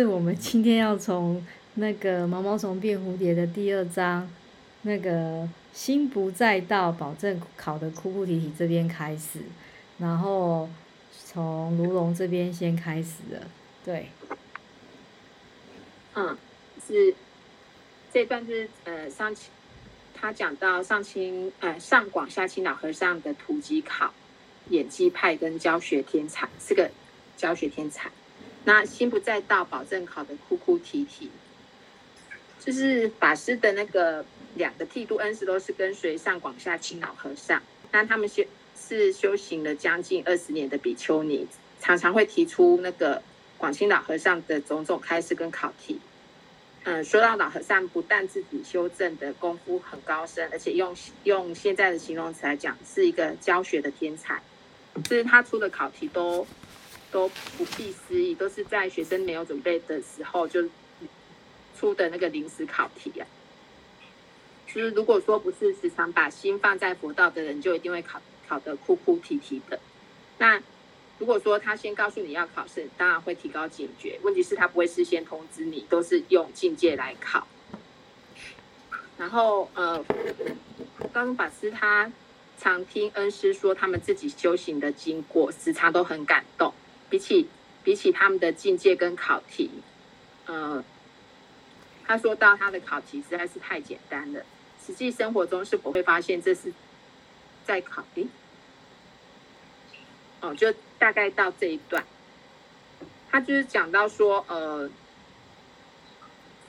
是我们今天要从那个毛毛虫变蝴蝶的第二章，那个心不在道，保证考的哭哭啼啼这边开始，然后从卢龙这边先开始了，对，嗯，是这段是呃上清他讲到上清呃上广下清老和尚的土鸡考，演技派跟教学天才是个教学天才。那心不在道，保证考得哭哭啼啼。就是法师的那个两个剃度恩师都是跟随上广下清老和尚，那他们修是修行了将近二十年的比丘尼，常常会提出那个广清老和尚的种种开示跟考题。嗯，说到老和尚不但自己修正的功夫很高深，而且用用现在的形容词来讲，是一个教学的天才。就是他出的考题都。都不必思议，都是在学生没有准备的时候就出的那个临时考题啊。就是如果说不是时常把心放在佛道的人，就一定会考考得哭哭啼啼的。那如果说他先告诉你要考试，当然会提高警觉。问题是，他不会事先通知你，都是用境界来考。然后呃，高法师他常听恩师说他们自己修行的经过，时常都很感动。比起比起他们的境界跟考题，呃，他说到他的考题实在是太简单了，实际生活中是不会发现这是在考？诶，哦，就大概到这一段，他就是讲到说，呃，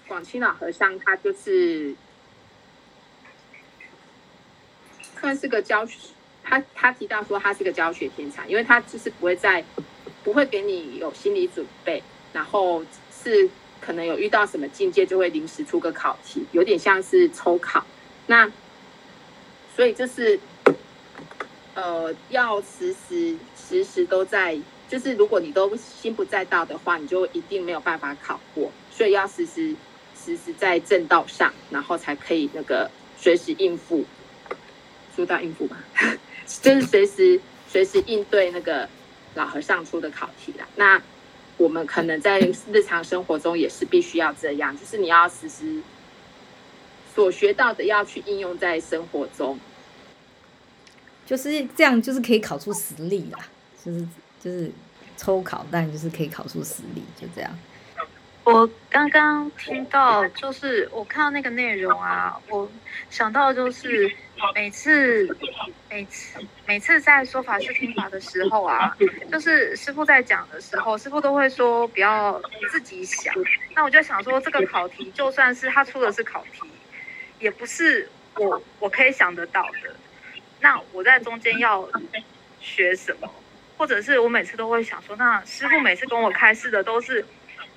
广清老和尚他就是算是个教学，他他提到说他是个教学天才，因为他就是不会在。不会给你有心理准备，然后是可能有遇到什么境界，就会临时出个考题，有点像是抽考。那所以就是呃，要时时时时都在，就是如果你都心不在道的话，你就一定没有办法考过。所以要时时时时在正道上，然后才可以那个随时应付，说到应付吧，就是随时随时应对那个。老和尚出的考题啦，那我们可能在日常生活中也是必须要这样，就是你要实时所学到的要去应用在生活中，就是这样，就是可以考出实力啦，就是就是抽考，但就是可以考出实力，就这样。我刚刚听到，就是我看到那个内容啊，我想到就是每次每次每次在说法师听法的时候啊，就是师傅在讲的时候，师傅都会说不要自己想。那我就想说，这个考题就算是他出的是考题，也不是我我可以想得到的。那我在中间要学什么？或者是我每次都会想说，那师傅每次跟我开示的都是。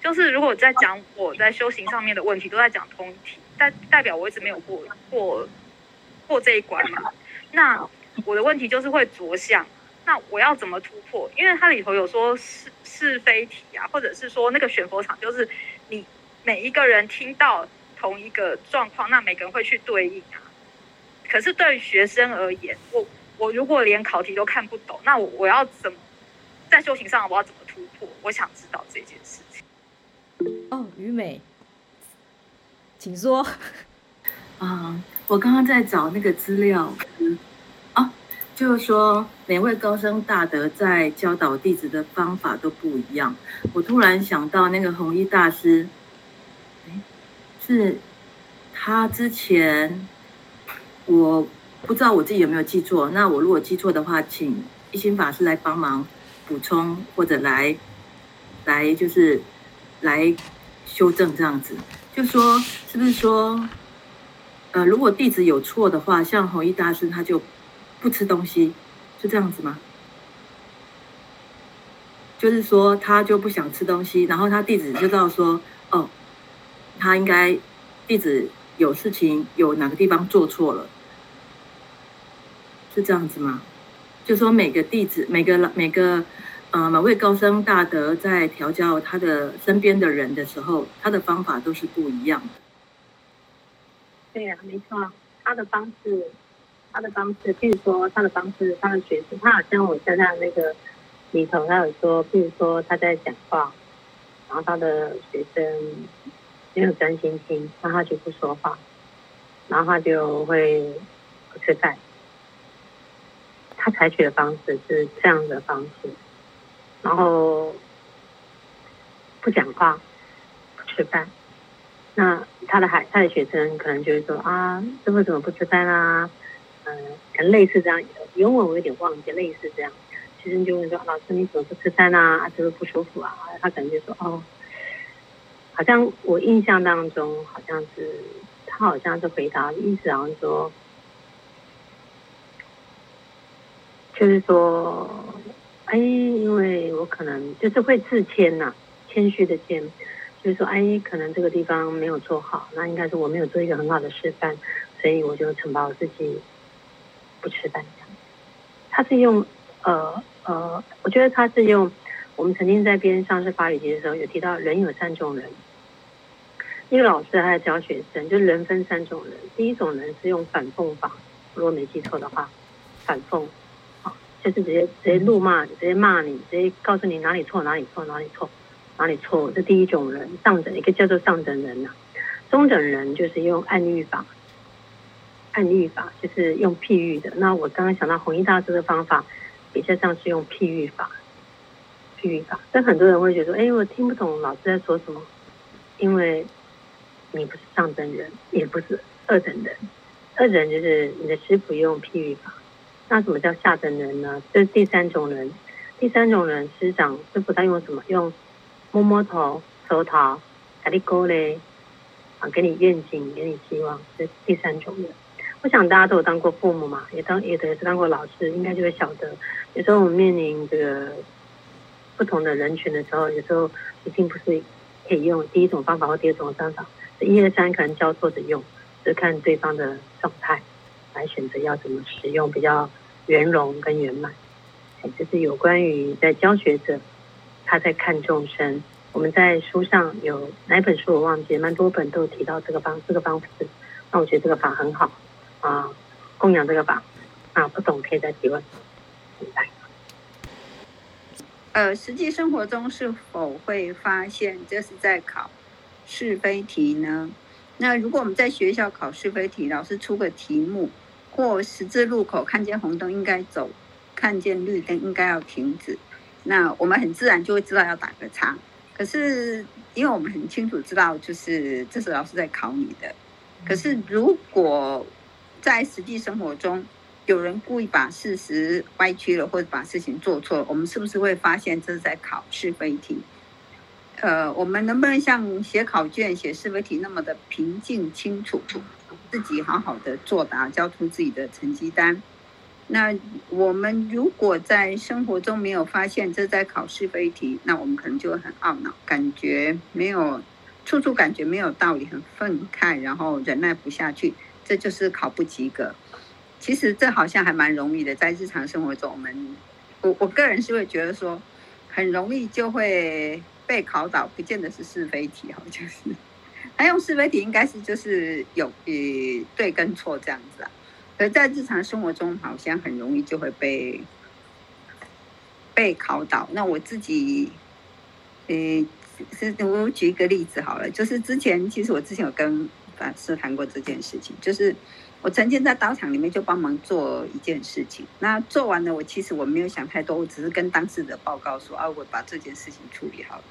就是如果在讲我在修行上面的问题，都在讲通题，代代表我一直没有过过过这一关嘛。那我的问题就是会着相，那我要怎么突破？因为它里头有说是是非题啊，或者是说那个选佛场，就是你每一个人听到同一个状况，那每个人会去对应啊。可是对于学生而言，我我如果连考题都看不懂，那我我要怎么在修行上我要怎么突破？我想知道这件事。哦，于美，请说。啊，我刚刚在找那个资料，嗯，哦，就是说每位高僧大德在教导弟子的方法都不一样。我突然想到那个弘一大师，哎，是他之前，我不知道我自己有没有记错。那我如果记错的话，请一心法师来帮忙补充，或者来来就是。来修正这样子，就说是不是说，呃，如果弟子有错的话，像弘一大师他就不吃东西，是这样子吗？就是说他就不想吃东西，然后他弟子知道说，哦，他应该弟子有事情有哪个地方做错了，是这样子吗？就说每个弟子每个每个。呃，某位高僧大德在调教他的身边的人的时候，他的方法都是不一样的。对呀、啊，没错，他的方式，他的方式，譬如说他的方式，他的学习，他好像我现在那个里头，他有说，譬如说他在讲话，然后他的学生没有专心听，那他就不说话，然后他就会不吃饭。他采取的方式是这样的方式，然后不讲话，不吃饭。那他的孩，他的学生可能就会说啊，师傅怎么不吃饭啊？嗯，可能类似这样，原文我有点忘记，类似这样。学生就会说，老师你怎么不吃饭啊？是不是不舒服啊？他可能就说哦，好像我印象当中好像是他好像是回答，意思好像说。就是说，哎，因为我可能就是会自谦呐、谦虚的谦，就是说，哎，可能这个地方没有做好，那应该是我没有做一个很好的示范，所以我就惩罚我自己不吃饭。他是用，呃呃，我觉得他是用，我们曾经在编上是法语集的时候有提到，人有三种人，一个老师还在教学生，就是人分三种人，第一种人是用反讽法，如果没记错的话，反讽。就是直接直接怒骂，直接骂你，直接告诉你哪里错哪里错哪里错哪里错。这第一种人，上等一个叫做上等人呐、啊。中等人就是用暗喻法，暗喻法就是用譬喻的。那我刚刚想到弘一大师的方法，比较像是用譬喻法，譬喻法。但很多人会觉得说，哎，我听不懂老师在说什么，因为你不是上等人，也不是二等人。二等人就是你的师傅用譬喻法。那什么叫下等人呢？这是第三种人。第三种人，师长师父他用什么？用摸摸头、手桃、给你鼓励，啊，给你愿景，给你希望。这是第三种人。我想大家都有当过父母嘛，也当也也是当过老师，应该就会晓得，有时候我们面临这个不同的人群的时候，有时候一定不是可以用第一种方法或第二种方法，一二三可能交错着用，就看对方的状态。来选择要怎么使用比较圆融跟圆满，哎，这是有关于在教学者他在看众生。我们在书上有哪本书我忘记，蛮多本都有提到这个方这个方式。那我觉得这个法很好啊，供养这个法啊，不懂可以再提问。明白。呃，实际生活中是否会发现这是在考是非题呢？那如果我们在学校考是非题，老师出个题目。或十字路口看见红灯应该走，看见绿灯应该要停止。那我们很自然就会知道要打个叉。可是因为我们很清楚知道，就是这是老师在考你的。可是如果在实际生活中有人故意把事实歪曲了，或者把事情做错了，我们是不是会发现这是在考是非题？呃，我们能不能像写考卷、写是非题那么的平静清楚？自己好好的作答，交出自己的成绩单。那我们如果在生活中没有发现这在考是非题，那我们可能就会很懊恼，感觉没有处处感觉没有道理，很愤慨，然后忍耐不下去，这就是考不及格。其实这好像还蛮容易的，在日常生活中，我们我我个人是会觉得说，很容易就会被考倒，不见得是是非题，好像是。他用是非题应该是就是有呃对跟错这样子啊，可在日常生活中好像很容易就会被被考倒。那我自己呃是我举一个例子好了，就是之前其实我之前有跟法师谈过这件事情，就是我曾经在刀场里面就帮忙做一件事情，那做完了我其实我没有想太多，我只是跟当事者报告说啊，我把这件事情处理好了，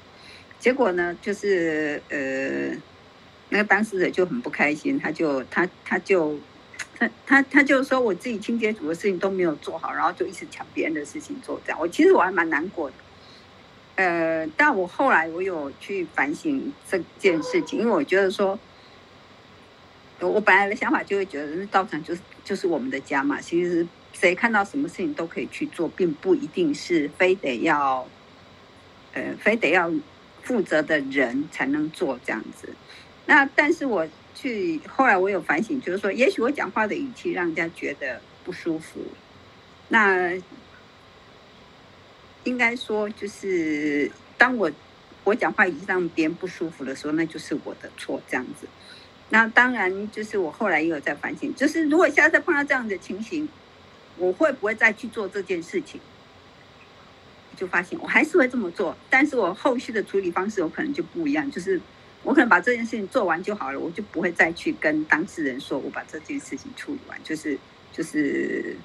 结果呢就是呃。那个当事者就很不开心，他就他他就他他他就说我自己清洁组的事情都没有做好，然后就一直抢别人的事情做，这样我其实我还蛮难过的。呃，但我后来我有去反省这件事情，因为我觉得说，我本来的想法就会觉得那道场就是就是我们的家嘛，其实谁看到什么事情都可以去做，并不一定是非得要呃非得要负责的人才能做这样子。那但是我去后来我有反省，就是说，也许我讲话的语气让人家觉得不舒服。那应该说，就是当我我讲话已经让别人不舒服的时候，那就是我的错，这样子。那当然，就是我后来也有在反省，就是如果下次碰到这样的情形，我会不会再去做这件事情？就发现我还是会这么做，但是我后续的处理方式有可能就不一样，就是我可能把这件事情做完就好了，我就不会再去跟当事人说我把这件事情处理完，就是就是，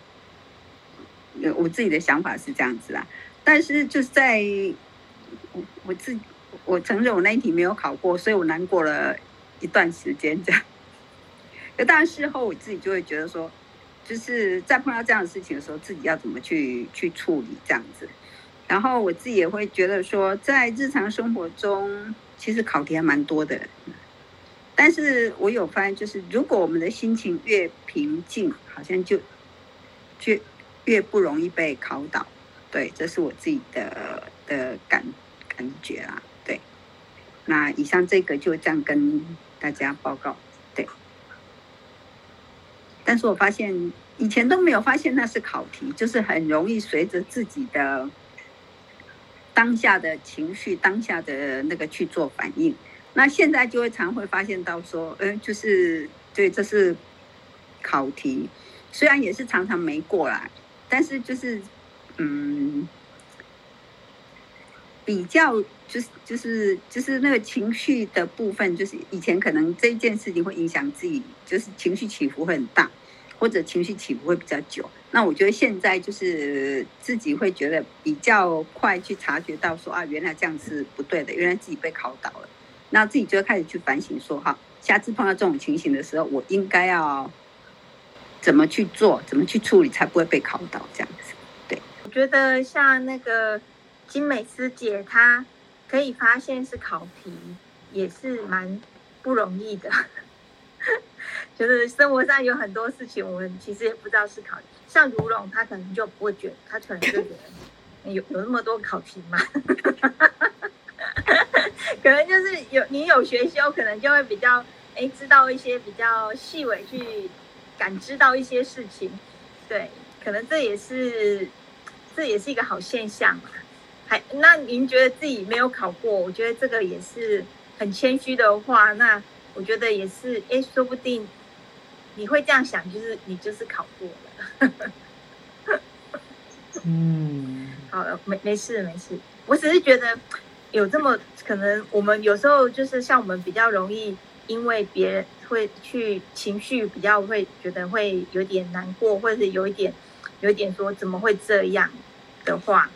我自己的想法是这样子啦。但是就是在我我自我承认我那一题没有考过，所以我难过了一段时间这样。可当然事后我自己就会觉得说，就是在碰到这样的事情的时候，自己要怎么去去处理这样子。然后我自己也会觉得说，在日常生活中，其实考题还蛮多的。但是我有发现，就是如果我们的心情越平静，好像就越越不容易被考倒。对，这是我自己的的感感觉啦。对，那以上这个就这样跟大家报告。对，但是我发现以前都没有发现那是考题，就是很容易随着自己的。当下的情绪，当下的那个去做反应，那现在就会常会发现到说，嗯、就是对，这是考题，虽然也是常常没过来，但是就是嗯，比较就是就是就是那个情绪的部分，就是以前可能这一件事情会影响自己，就是情绪起伏会很大。或者情绪起伏会比较久，那我觉得现在就是自己会觉得比较快去察觉到说啊，原来这样是不对的，原来自己被考倒了，那自己就会开始去反省说哈，下次碰到这种情形的时候，我应该要怎么去做，怎么去处理才不会被考倒这样子。对，我觉得像那个金美师姐，她可以发现是考题，也是蛮不容易的。就是生活上有很多事情，我们其实也不知道是考题。像如龙，他可能就不会觉得，他可能就觉得有有那么多考题吗？可能就是有你有学修，可能就会比较哎知道一些比较细微去感知到一些事情。对，可能这也是这也是一个好现象嘛。还那您觉得自己没有考过，我觉得这个也是很谦虚的话，那。我觉得也是，哎，说不定你会这样想，就是你就是考过了。嗯，好了，没没事没事，我只是觉得有这么可能，我们有时候就是像我们比较容易，因为别人会去情绪比较会觉得会有点难过，或者是有一点有一点说怎么会这样的话，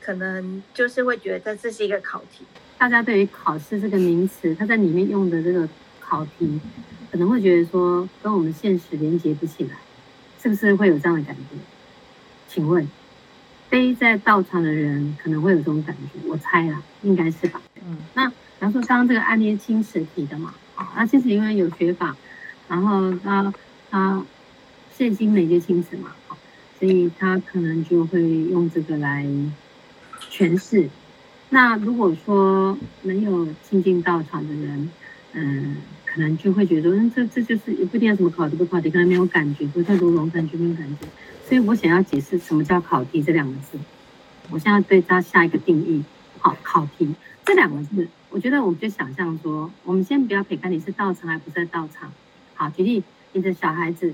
可能就是会觉得这是一个考题。大家对于考试这个名词，它在里面用的这个。考题可能会觉得说跟我们现实连接不起来，是不是会有这样的感觉？请问，非在道场的人可能会有这种感觉？我猜啦，应该是吧。嗯，那比方说刚刚这个案例青池提的嘛，啊，那其实因为有学法，然后他他现今媒介青池嘛，所以他可能就会用这个来诠释。那如果说没有亲近道场的人，嗯。可能就会觉得，嗯，这这就是也不一定要什么考题不考题，可能没有感觉，不太多龙感觉没有感觉，所以我想要解释什么叫考题这两个字，我现在对它下一个定义。好，考题这两个字，我觉得我们就想象说，我们先不要撇开你是到场还不是在到场。好，举例，你的小孩子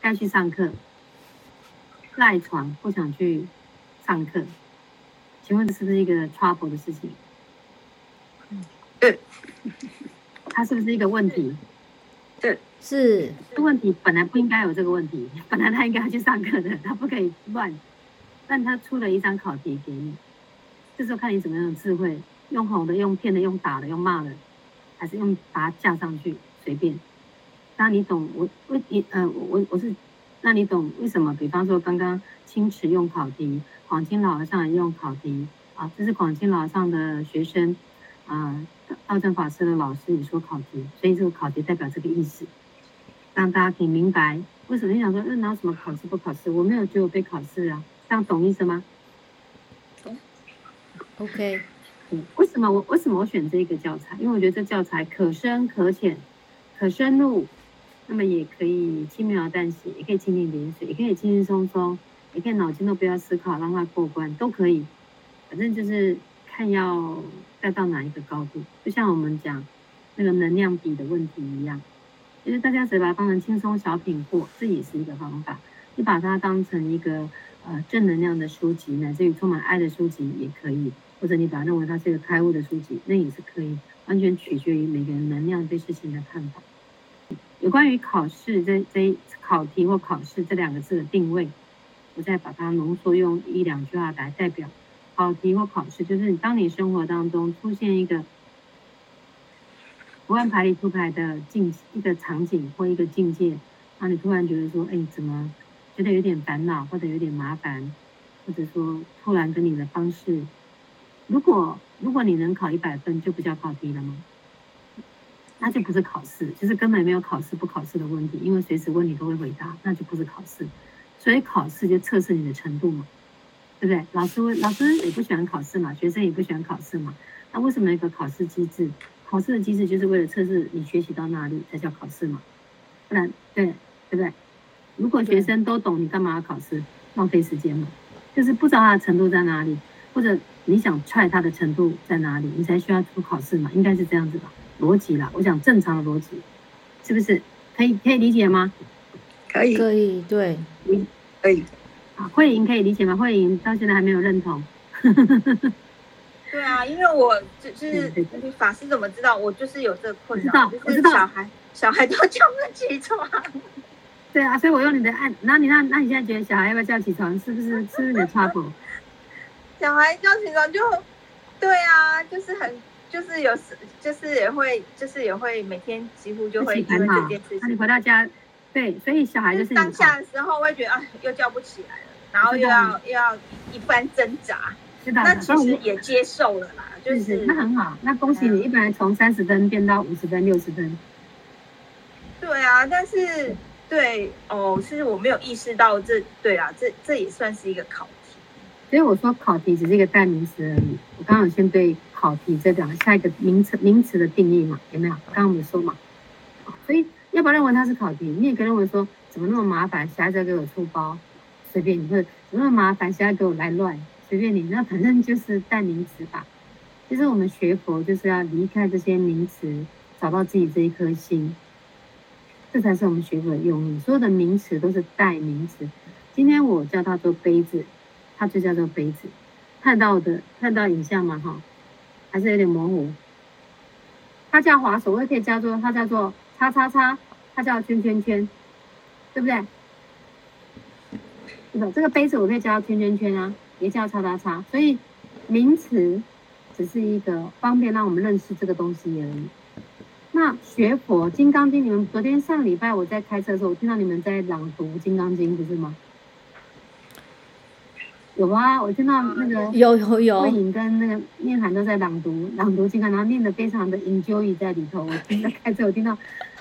该去上课，赖床不想去上课，请问这是不是一个 trouble 的事情？嗯，它是不是一个问题？对，是。这问题本来不应该有这个问题，本来他应该要去上课的，他不可以乱。但他出了一张考题给你，这时候看你怎么样的智慧，用哄的、用骗的、用打的、用骂的，还是用把它架上去，随便。那你懂我为你呃我我是，那你懂为什么？比方说刚刚青池用考题，广清老和尚也用考题啊，这是广清老和尚的学生啊。道正法师的老师也说考题，所以这个考题代表这个意思，让大家可以明白为什么你想说，那哪有什么考试不考试？我没有觉得我被考试啊，这样懂意思吗？懂。OK。嗯，为什么我为什么我选这个教材？因为我觉得这教材可深可浅，可深入，那么也可以轻描淡写，也可以蜻蜓点水，也可以轻轻松松，也可以脑筋都不要思考，让它过关都可以，反正就是。看要带到哪一个高度，就像我们讲那个能量比的问题一样，其实大家只把它当成轻松小品过，这也是一个方法。你把它当成一个呃正能量的书籍，乃至于充满爱的书籍也可以，或者你把它认为它是一个开悟的书籍，那也是可以，完全取决于每个人能量对事情的看法。有关于考试这这考题或考试这两个字的定位，我再把它浓缩用一两句话来代表。考题或考试，就是当你生活当中出现一个不按牌理出牌的境一个场景或一个境界，然后你突然觉得说，哎，怎么觉得有点烦恼，或者有点麻烦，或者说突然跟你的方式，如果如果你能考一百分，就不叫考题了吗？那就不是考试，就是根本没有考试不考试的问题，因为随时问你都会回答，那就不是考试。所以考试就测试你的程度嘛。对不对？老师，老师也不喜欢考试嘛，学生也不喜欢考试嘛。那为什么有一个考试机制？考试的机制就是为了测试你学习到哪里才叫考试嘛。不然，对对不对？如果学生都懂，你干嘛要考试？浪费时间嘛。就是不知道他的程度在哪里，或者你想踹他的程度在哪里，你才需要出考试嘛。应该是这样子吧？逻辑啦，我讲正常的逻辑，是不是？可以可以理解吗？可以可以，对，你可以。慧莹可以理解吗？慧莹到现在还没有认同。对啊，因为我就是法师怎么知道我就是有这个困扰？就是小孩小孩都叫不起床。对啊，所以我用你的按，那你那那你现在觉得小孩要不要叫起床？是不是是不是你的 trouble？小孩叫起床就，对啊，就是很就是有时就是也会就是也会每天几乎就会因为这件事情。那你回到家，对，所以小孩就是当下的时候会觉得啊，又叫不起来了。然后又要又要一番挣扎，是的，那其实也接受了啦，就是，是那很好，那恭喜你，一本来从三十分变到五十分、六十分。对啊，但是对哦，是我没有意识到这，对啊，这这也算是一个考题。所以我说考题只是一个代名词而已。我刚好先对考题这两个下一个名词名词的定义嘛，有没有？刚刚我们说嘛，所以要不要认为它是考题？你也可以认为说，怎么那么麻烦，小孩子给我出包。随便你，或者怎么麻烦，现在给我来乱，随便你，那反正就是代名词吧。其实我们学佛就是要离开这些名词，找到自己这一颗心，这才是我们学佛的用意。所有的名词都是代名词。今天我叫它做杯子，它就叫做杯子。看到的看到影像吗？哈，还是有点模糊。它叫滑手，我也可以叫做它叫做叉叉叉，它叫圈圈圈，对不对？对吧？这个杯子我可以叫圈圈圈啊，也叫叉叉叉。所以名词只是一个方便让我们认识这个东西而已。那学佛《金刚经》，你们昨天上礼拜我在开车的时候，我听到你们在朗读《金刚经》，不是吗？有啊，我听到那个有有有，慧颖跟那个念涵都在朗读朗读《金刚》，然后念的非常的 enjoy 在里头。我听在开车，我听到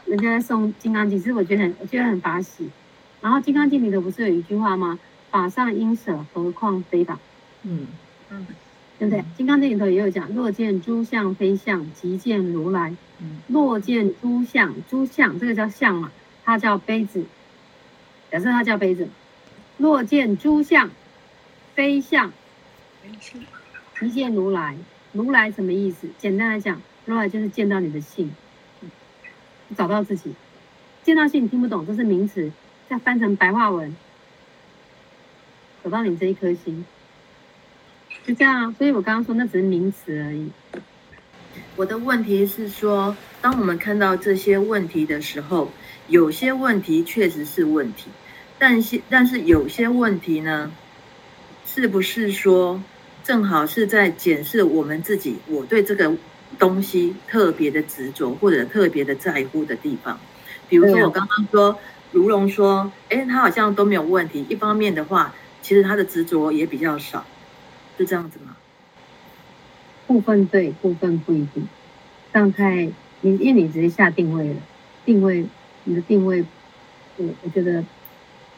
人家在诵《金刚经》，其实我觉得很我觉得很法喜。然后《金刚经》里头不是有一句话吗？法上应舍，何况非法？嗯嗯，对不对？《金刚经》里头也有讲：若见诸相非相，即见如来。嗯，若见诸相，诸相这个叫相嘛，它叫杯子。假设它叫杯子。若见诸相非相，即见如来。如来什么意思？简单来讲，如来就是见到你的性，找到自己。见到性你听不懂，这是名词。再翻成白话文，走到你这一颗心，就这样啊。所以我刚刚说那只是名词而已。我的问题是说，当我们看到这些问题的时候，有些问题确实是问题，但是但是有些问题呢，是不是说正好是在检视我们自己？我对这个东西特别的执着，或者特别的在乎的地方，比如说我刚刚说。如龙说：“哎，他好像都没有问题。一方面的话，其实他的执着也比较少，是这样子吗？部分对，部分不一定。这样太你，因为你直接下定位了，定位你的定位，我我觉得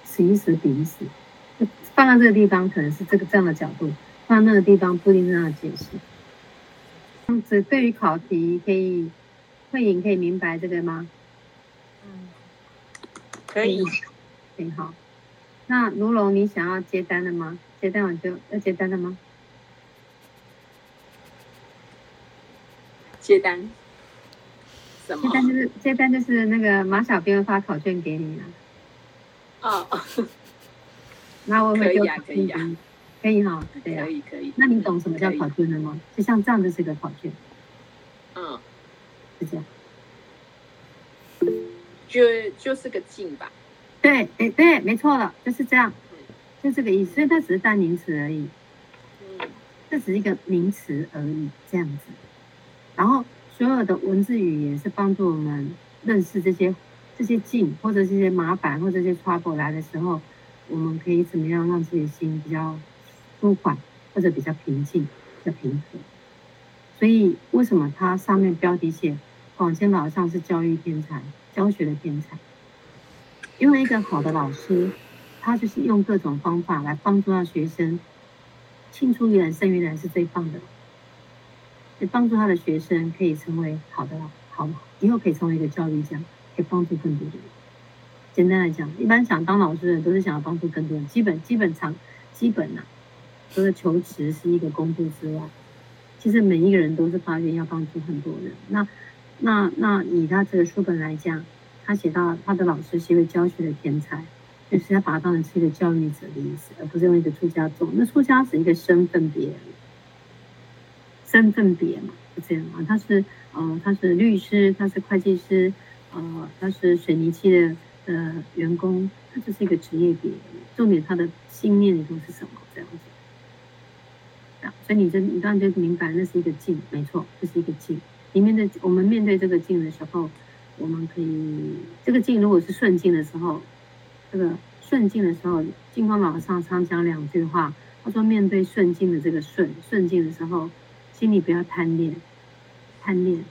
此一时彼一时，放在这个地方可能是这个这样的角度，放在那个地方不一定这样的解释。这样子对于考题可以，慧颖可以明白这个吗？”可以，挺好。那卢龙，你想要接单了吗？接单我就要接单了吗？接单？什么？接单就是接单就是那个马小编发考卷给你啊。哦。那我会可以啊，可以啊，可以哈，对啊，可以可以。那你懂什么叫考卷了吗？就像这样子是个考卷，嗯，是这样，就就是个静吧。对，哎对，没错了，就是这样，就这个意思。所以它只是单名词而已，嗯，这只是一个名词而已，这样子。然后所有的文字语言是帮助我们认识这些这些境，或者这些麻烦，或者这些 trouble 来的时候，我们可以怎么样让自己的心比较舒缓，或者比较平静、比较平和。所以为什么它上面标题写广谦老上是教育天才、教学的天才？因为一个好的老师，他就是用各种方法来帮助他学生，青出于蓝胜于蓝是最棒的，也帮助他的学生可以成为好的老好，以后可以成为一个教育家，可以帮助更多的人。简单来讲，一般想当老师的人都是想要帮助更多人，基本基本常基本呐、除了求职是一个工作之外，其实每一个人都是发愿要帮助很多人。那那那以他这个书本来讲。他写到他的老师是一位教学的天才，就是他把他当成是一个教育者的意思，而不是用一个出家众。那出家是一个身份别，身份别嘛，是这样啊。他是呃，他是律师，他是会计师，呃，他是水泥漆的呃员工，他就是一个职业别。重点他的信念里头是什么？这样子。所以你这你当然就明白，那是一个境，没错，这是一个境。里面的我们面对这个境的时候。我们可以，这个境如果是顺境的时候，这个顺境的时候，净空老和尚常讲两句话。他说，面对顺境的这个顺顺境的时候，心里不要贪恋，贪恋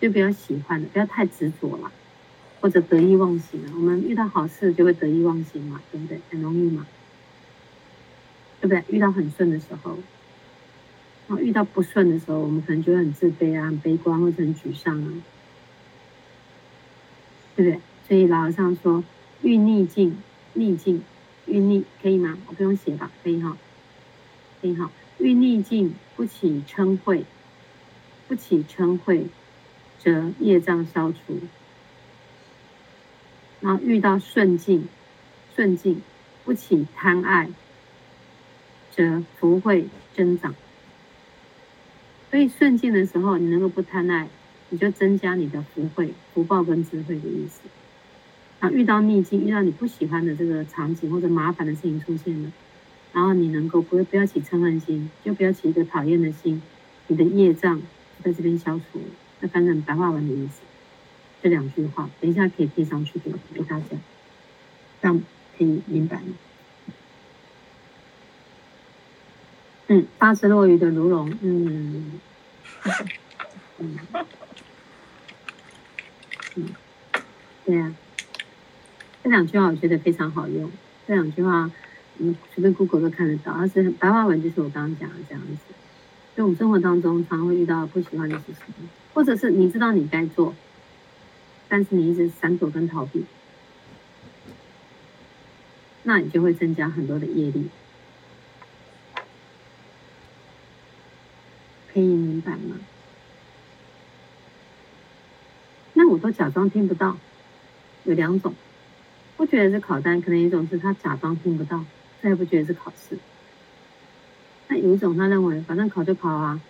就不要喜欢的，不要太执着了，或者得意忘形了。我们遇到好事就会得意忘形嘛，对不对？很容易嘛，对不对？遇到很顺的时候，然后遇到不顺的时候，我们可能就会很自卑啊，很悲观或者很沮丧啊。对不对？所以老和尚说：“遇逆境，逆境，遇逆可以吗？我不用写吧？可以哈，可以哈。遇逆境不起嗔恚，不起嗔恚，则业障消除。然后遇到顺境，顺境不起贪爱，则福慧增长。所以顺境的时候，你能够不贪爱。”你就增加你的福慧、福报跟智慧的意思。啊，遇到逆境，遇到你不喜欢的这个场景或者麻烦的事情出现了，然后你能够不不要起嗔恨心，就不要起一个讨厌的心，你的业障在这边消除了。那反正白话文的意思，这两句话，等一下可以贴上去给给大家，这样可以明白吗？嗯，八只落鱼的卢龙，嗯，嗯。对呀、啊，这两句话我觉得非常好用。这两句话，嗯，随便 Google 都看得到。而是白话文，就是我刚刚讲的这样子。就我们生活当中，常常会遇到不喜欢的事情，或者是你知道你该做，但是你一直闪躲跟逃避，那你就会增加很多的业力。可以明白吗？那我都假装听不到，有两种，不觉得是考单，可能一种是他假装听不到，他也不觉得是考试。那有一种他认为，反正考就考啊，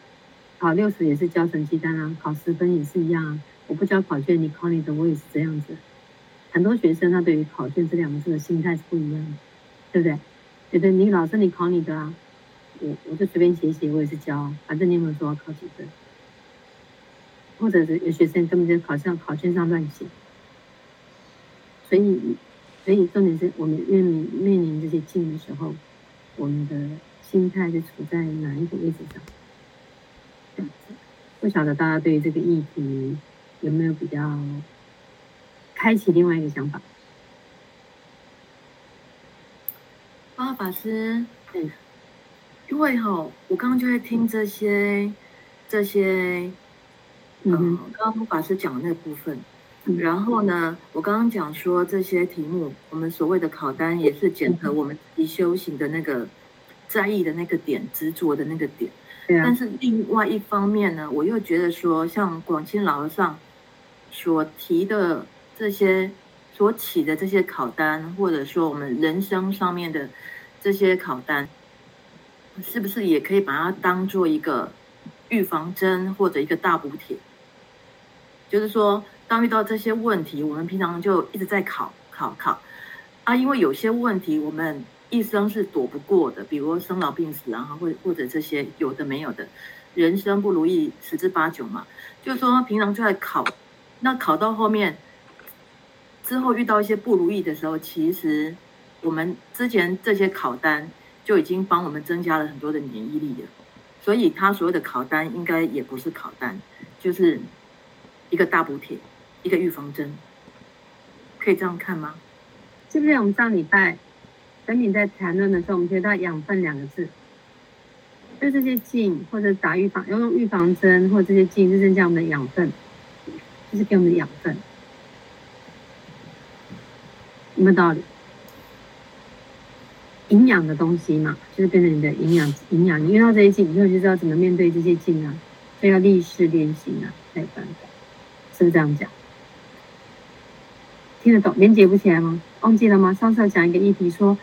考六十也是交成绩单啊，考十分也是一样啊。我不交考卷，你考你的，我也是这样子。很多学生他对于考卷这两个字的心态是不一样的，对不对？觉得你老师你考你的啊，我我就随便写写，我也是交啊，反正你有没有说要考几分？或者是有学生根本就考上考卷上乱写，所以，所以重点是我们面临面临这些境的时候，我们的心态是处在哪一个位置上？这样子，不晓得大家对于这个议题有没有比较开启另外一个想法？啊，法师，嗯，因为哈，我刚刚就在听这些这些。嗯，刚刚法师讲的那部分，然后呢，我刚刚讲说这些题目，我们所谓的考单也是检核我们自己修行的那个在意的那个点、执着的那个点。啊。但是另外一方面呢，我又觉得说，像广钦老和尚所提的这些、所起的这些考单，或者说我们人生上面的这些考单，是不是也可以把它当做一个预防针或者一个大补铁？就是说，当遇到这些问题，我们平常就一直在考考考啊，因为有些问题我们一生是躲不过的，比如生老病死啊，或或者这些有的没有的，人生不如意十之八九嘛。就是说，平常就在考，那考到后面之后遇到一些不如意的时候，其实我们之前这些考单就已经帮我们增加了很多的免疫力了。所以他所谓的考单应该也不是考单，就是一个大补帖，一个预防针，可以这样看吗？是不是我们上礼拜等你在谈论的时候，我们提到养分两个字？就这些剂或者打预防，要用预防针或者这些剂，是增加我们的养分，就是给我们的养分，有没有道理？营养的东西嘛，就是变成你的营养营养。你遇到这些境以后，就知道怎么面对这些境啊，所以要立誓练习啊，才有办法，是不是这样讲？听得懂？连结不起来吗？忘记了吗？上次讲一个议题说，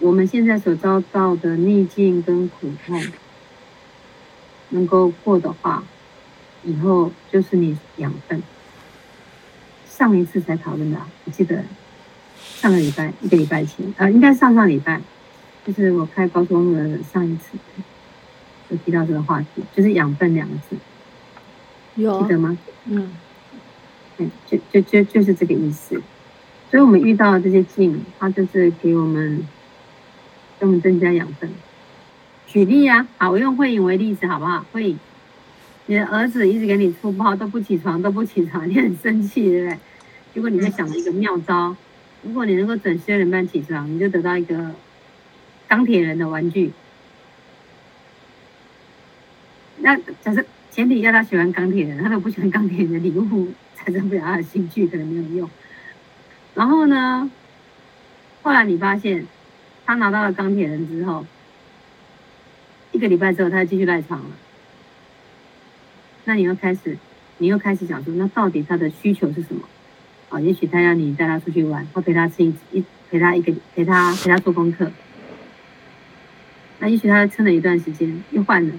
我们现在所遭到的逆境跟苦痛。能够过的话，以后就是你养分。上一次才讨论的，我记得上个礼拜一个礼拜前，呃，应该上上礼拜，就是我开高速公路的上一次，有提到这个话题，就是养分两个字，有记得吗？嗯，嗯，就就就就是这个意思。所以我们遇到这些境，它就是给我们给我们增加养分。举例呀、啊，好，我用慧颖为例子，好不好？慧颖，你的儿子一直给你出包，都不起床，都不起床，你很生气，对不对？如果你在想一个妙招，如果你能够准时六点半起床，你就得到一个钢铁人的玩具。那假设前提要他喜欢钢铁人，他都不喜欢钢铁人的礼物，产生不了他的兴趣，可能没有用。然后呢，后来你发现他拿到了钢铁人之后。一个礼拜之后，他继续赖床了。那你又开始，你又开始想说，那到底他的需求是什么？啊，也许他要你带他出去玩，或陪他吃一一陪他一个陪他陪他做功课。那也许他撑了一段时间，又换了。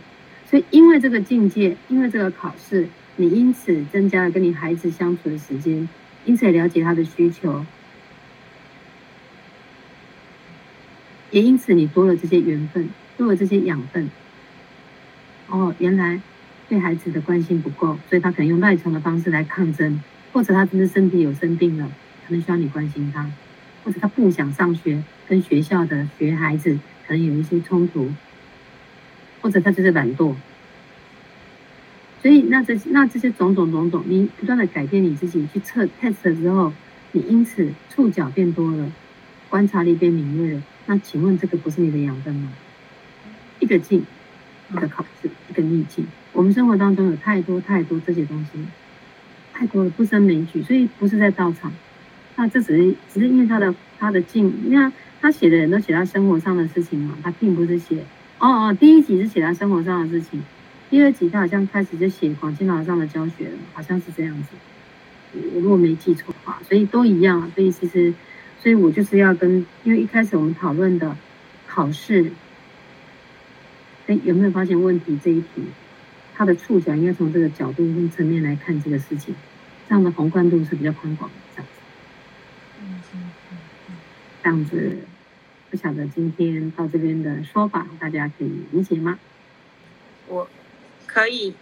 所以因为这个境界，因为这个考试，你因此增加了跟你孩子相处的时间，因此也了解他的需求，也因此你多了这些缘分。多了这些养分，哦，原来对孩子的关心不够，所以他可能用赖床的方式来抗争，或者他真的身体有生病了，可能需要你关心他，或者他不想上学，跟学校的学孩子可能有一些冲突，或者他就是懒惰，所以那这那这些种种种种，你不断的改变你自己去测 test 之后，你因此触角变多了，观察力变敏锐了，那请问这个不是你的养分吗？一个境，一个考试，一个逆境。我们生活当中有太多太多这些东西，太多了不胜枚举，所以不是在道场。那这只是只是因为他的他的境，你看他写的人都写他生活上的事情嘛，他并不是写哦哦，第一集是写他生活上的事情，第二集他好像开始就写广清岛上的教学了，好像是这样子。我如果没记错的话，所以都一样。所以其实，所以我就是要跟，因为一开始我们讨论的考试。哎，有没有发现问题？这一题，它的触角应该从这个角度跟层面来看这个事情，这样的宏观度是比较宽广的，这样子。嗯，这样子，不晓得今天到这边的说法，大家可以理解吗？我可以。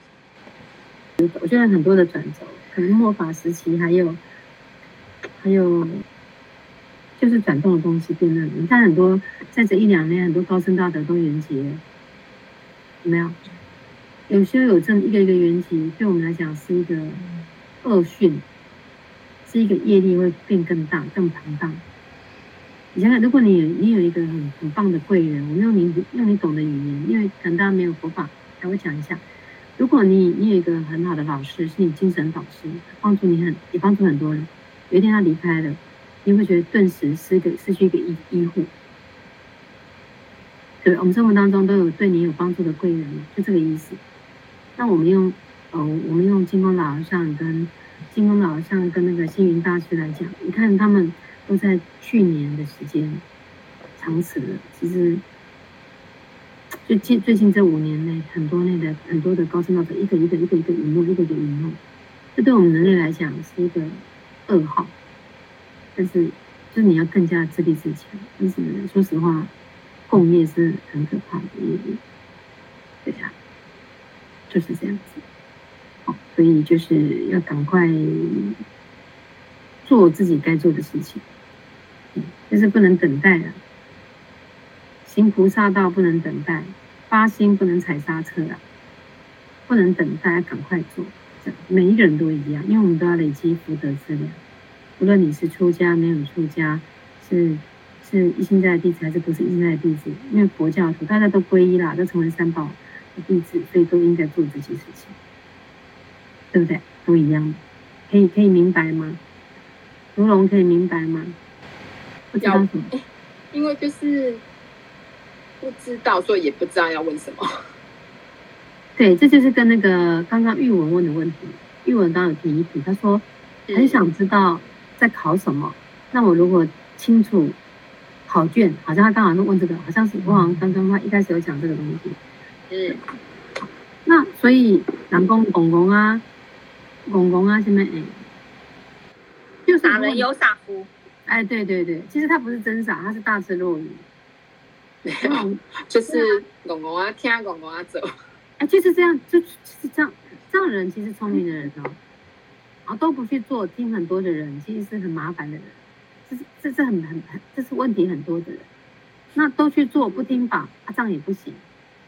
我觉得很多的转折，可能末法时期还有，还有，就是转动的东西变得。你看很多在这一两年，很多高僧大德都圆寂。有没有？有修有证一个一个缘起，对我们来讲是一个恶训，是一个业力会变更大、更庞大。你想想，如果你有你有一个很很棒的贵人，我们用你用你懂的语言，因为可能大家没有佛法，才会讲一下。如果你你有一个很好的老师，是你精神导师，帮助你很也帮助很多人。有一天他离开了，你会觉得顿时失个失去一个医医护。对，我们生活当中都有对你有帮助的贵人，就这个意思。那我们用，呃，我们用金光老和尚跟金光老和尚跟那个星云大师来讲，你看他们都在去年的时间，长此了。其实，就近最近这五年内，很多内的很多的高深道者，一个一个一个一个陨落，一个一个陨落，这对我们人类来讲是一个噩耗。但是，就是你要更加自立自强。但是，说实话，共业是很可怕的业力。对呀，就是这样子。好，所以就是要赶快做自己该做的事情。就是不能等待了。行菩萨道不能等待，发心不能踩刹车啊！不能等待，赶快做。每一个人都一样，因为我们都要累积福德资粮。无论你是出家没有出家，是是一心在的弟子还是不是一心在的弟子，因为佛教徒大家都皈依啦，都成为三宝的弟子，所以都应该做这些事情，对不对？都一样，可以可以明白吗？如龙可以明白吗？不知道？因为就是不知道，所以也不知道要问什么。对，这就是跟那个刚刚玉文问的问题，玉文刚刚有提一提，他说很想知道。在考什么？那我如果清楚考卷，好像他刚好都问这个，好像是我好像刚刚他一开始有讲这个东西。嗯，那所以南宫公公啊，公公啊，什么哎，就傻人有傻福。哎，对对对，其实他不是真傻，他是大智若愚。没有，就是公公啊，听公公啊走。哎，就是这样，就是这样，这样人其实聪明的人哦。都不去做，听很多的人，其实是很麻烦的人，这是这是很很很，这是问题很多的人。那都去做，不听法，啊，这样也不行。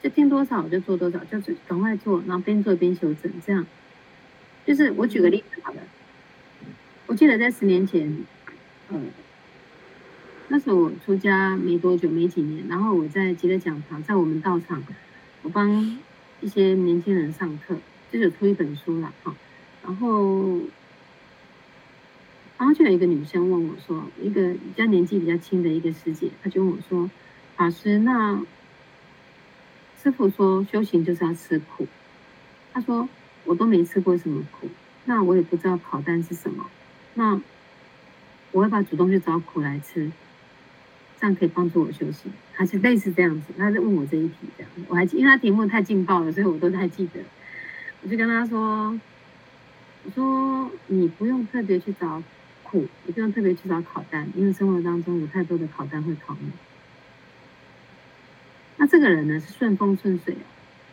就听多少就做多少，就是赶快做，然后边做边修正，这样。就是我举个例子好了，我记得在十年前，呃，那时候我出家没多久，没几年，然后我在吉德讲堂，在我们道场，我帮一些年轻人上课，就有出一本书了，哈。然后，然后就有一个女生问我说：“一个比较年纪比较轻的一个师姐，她就问我说，法师，那师父说修行就是要吃苦。她说我都没吃过什么苦，那我也不知道跑单是什么，那我会不要主动去找苦来吃？这样可以帮助我休息，还是类似这样子？他在问我这一题，这样我还记，因为他题目太劲爆了，所以我都太记得。我就跟他说。”我说你不用特别去找苦，也不用特别去找考单，因为生活当中有太多的考单会考你。那这个人呢是顺风顺水，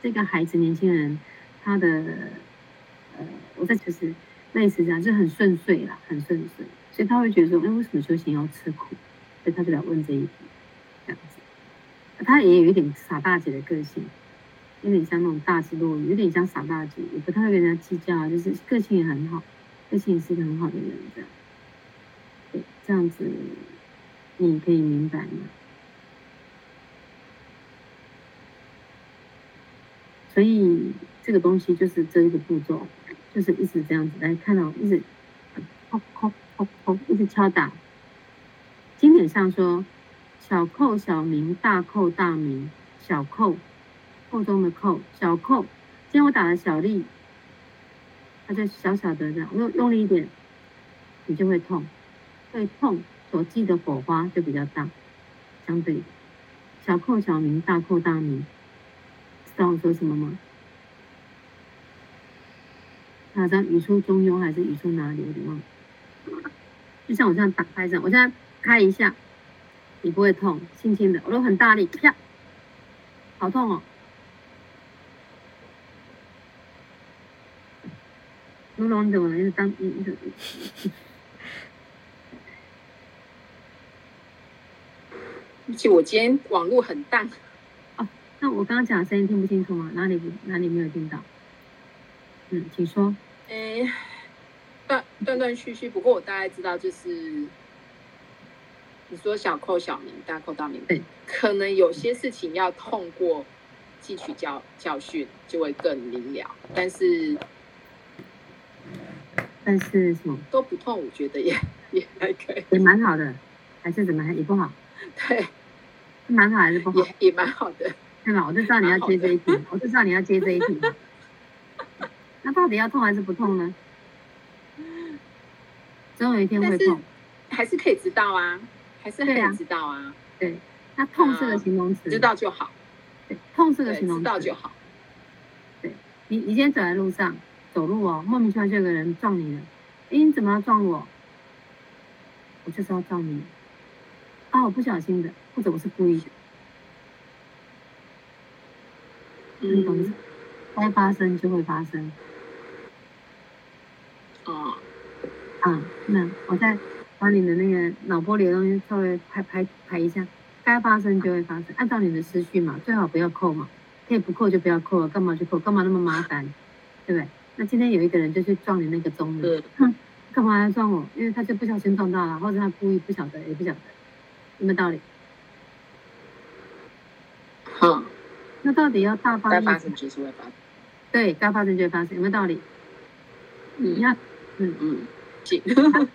这个孩子年轻人，他的呃，我在就是类似这样，就很顺遂啦，很顺遂，所以他会觉得说，哎，为什么修行要吃苦？所以他就来问这一题，这样子。他也有一点傻大姐的个性。有点像那种大智若愚，有点像傻大姐，也不太会跟人家计较，就是个性也很好，个性也是个很好的人，这样。对，这样子你可以明白吗？所以这个东西就是这一个步骤，就是一直这样子来看到，一直敲敲敲敲，一直敲打。经典上说：小扣小名，大扣大名，小扣。扣中的扣，小扣，今天我打了小力，它就小小的这样，我用力一点，你就会痛，会痛所记的火花就比较大，相对小扣小名，大扣大名，知道我说什么吗？好像语出中庸还是语出哪里？有点忘了。就像我这样打开这样，我现在开一下，你不会痛，轻轻的，我都很大力，啪，好痛哦。卢龙怎么了？是当一一个。而且我今天网络很淡。哦，那我刚刚讲的声音听不清楚吗？哪里不哪里没有听到？嗯，请说。诶，断断断续续，不过我大概知道，就是你说小扣小名，大扣大名，对，可能有些事情要通过汲取教教训，就会更明了，但是。但是什么都不痛，我觉得也也还可以，也蛮好的，还是怎么也不好？对，蛮好还是不好？也也蛮好的，对吧？我就知道你要接这一题，我就知道你要接这一题。那到底要痛还是不痛呢？总有一天会痛，还是可以知道啊，还是可以知道啊。对，那痛是个形容词，知道就好。对，痛是个形容词，知道就好。对，你你今天走在路上走路哦，莫名其妙就有个人撞你了，哎，你怎么要撞我？我就是要撞你。啊，我不小心的，或者我是故意的。嗯，懂吗？该发生就会发生。哦。啊，那我再把你的那个脑波里的东西稍微拍拍拍一下，该发生就会发生，按照你的思绪嘛，最好不要扣嘛，可以不扣就不要扣了，干嘛去扣？干嘛那么麻烦？对不对？那今天有一个人就去撞你那个钟了，哼，干嘛要撞我？因为他就不小心撞到了，或者他故意不晓得，也不晓得，有没有道理？好，那到底要大发？该发生就是会发生。对，该发生就会发生，有没有道理？嗯，你要，嗯嗯。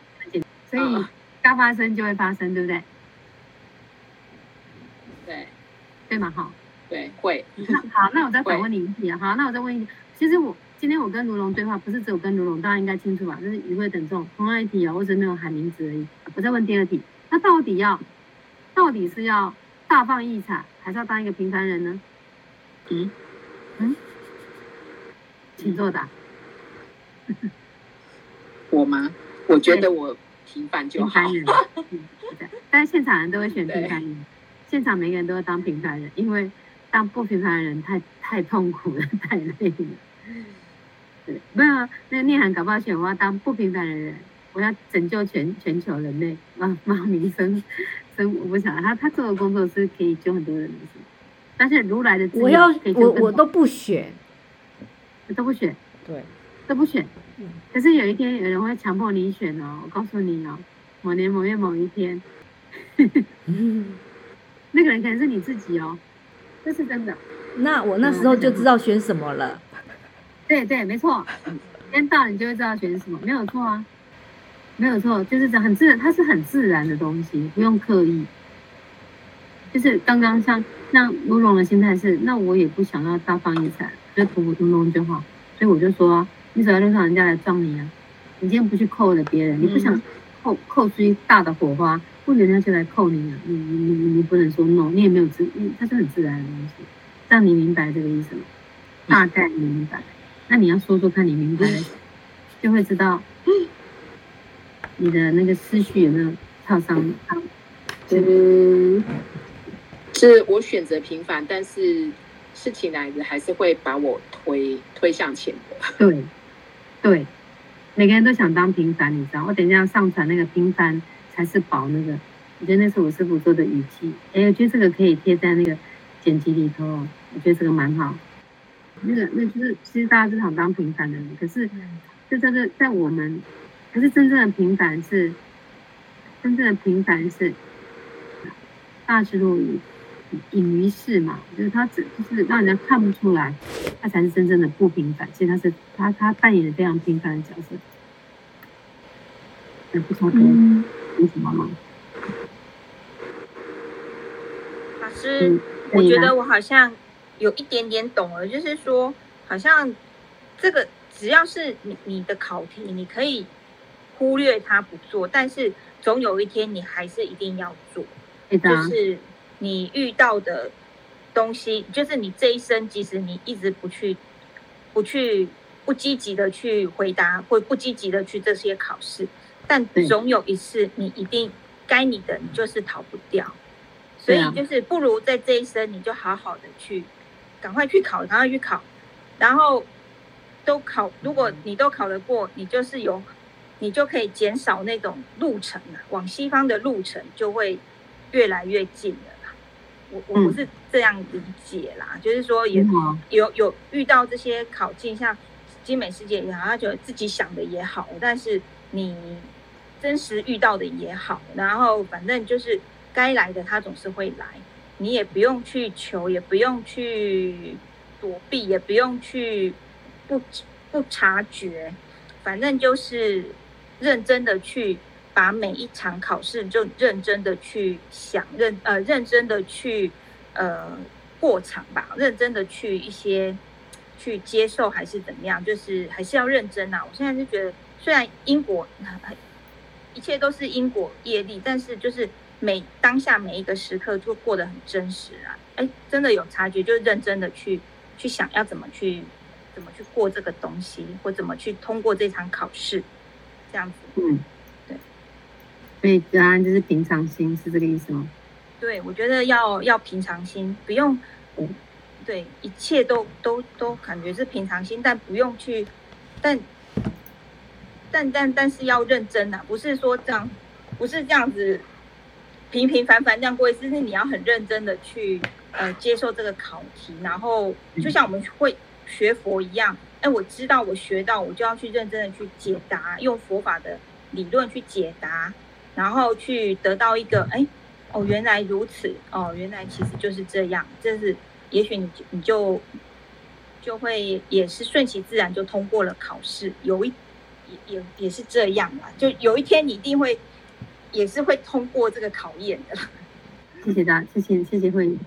所以该发生就会发生，对不对？对，对嘛？哈，对，会。好，那我再反问你一题啊。好，那我再问一题。其实我今天我跟卢龙对话，不是只有跟卢龙，大家应该清楚吧？就是余会等众同样一题啊，我只是没有喊名字而已。我再问第二题，那到底要，到底是要大放异彩，还是要当一个平凡人呢？嗯嗯，请作答。我吗？我觉得我平凡就好。嗯，但是现场人都会选平凡人，现场每个人都会当平凡人，因为当不平凡的人太太痛苦了，太累了。对，没有啊，那个念涵搞不好选我要当不平凡的人，我要拯救全全球人类，让让民生生，我不想他他做的工作是可以救很多人的事，但是如来的我要我我都不选，都不选，对。都不选，可是有一天有人会强迫你选哦。我告诉你哦，某年某月某一天，那个人可能是你自己哦，这是真的。那我那时候就知道选什么了。对对，没错，时间到你就会知道选什么，没有错啊，没有错，就是这很自然，它是很自然的东西，不用刻意。就是刚刚像像卢龙的心态是，那我也不想要大放异彩，就普普通通就好，所以我就说。你走在路上，人家来撞你啊！你今天不去扣了别人，你不想扣扣出一大的火花，或者人家就来扣你啊！你你你你不能说 no，你也没有自，它是很自然的东西，让你明白这个意思吗？大概明白，那你要说说看你明白，就会知道你的那个思绪有没有创伤。嗯，是我选择平凡，但是事情来的还是会把我推推向前的。对。对，每个人都想当平凡，你知道？我等一下要上传那个平凡才是宝那个，我觉得那是我师傅做的语气。哎，我觉得这个可以贴在那个剪辑里头哦，我觉得这个蛮好。那个，那就是其实大家都想当平凡的人，可是就在这在我们，可是真正的平凡是，真正的平凡是大智若愚。隐于世嘛，就是他只就是让人家看不出来，他才是真正的不平凡。其实他是他他扮演的非常平凡的角色。也不晓得为什么吗？老师，嗯、我觉得我好像有一点点懂了，就是说，好像这个只要是你你的考题，你可以忽略它不做，但是总有一天你还是一定要做，就是。你遇到的东西，就是你这一生，即使你一直不去、不去、不积极的去回答，或不积极的去这些考试，但总有一次，你一定该你的，你就是逃不掉。所以就是不如在这一生，你就好好的去，赶快去考，赶快去考，然后都考。如果你都考得过，你就是有，你就可以减少那种路程了，往西方的路程就会越来越近了。我我不是这样理解啦，嗯、就是说也有有遇到这些考进，像精美世界也好，他觉得自己想的也好，但是你真实遇到的也好，然后反正就是该来的他总是会来，你也不用去求，也不用去躲避，也不用去不不察觉，反正就是认真的去。把每一场考试就认真的去想，认呃认真的去呃过场吧，认真的去一些去接受还是怎么样，就是还是要认真、啊。我现在就觉得，虽然因果一切都是因果业力，但是就是每当下每一个时刻就过得很真实啊！哎，真的有察觉，就认真的去去想要怎么去怎么去过这个东西，或怎么去通过这场考试，这样子。嗯，所以答案就是平常心，是这个意思吗？对，我觉得要要平常心，不用。嗯对，一切都都都感觉是平常心，但不用去，但但但但是要认真呐、啊，不是说这样，不是这样子平平凡凡这样过，是是你要很认真的去呃接受这个考题，然后就像我们会学佛一样，哎，我知道我学到，我就要去认真的去解答，用佛法的理论去解答，然后去得到一个哎哦原来如此哦原来其实就是这样，这是。也许你你就就会也是顺其自然就通过了考试，有一也也也是这样嘛，就有一天你一定会也是会通过这个考验的。谢谢大家，谢谢谢谢慧宇。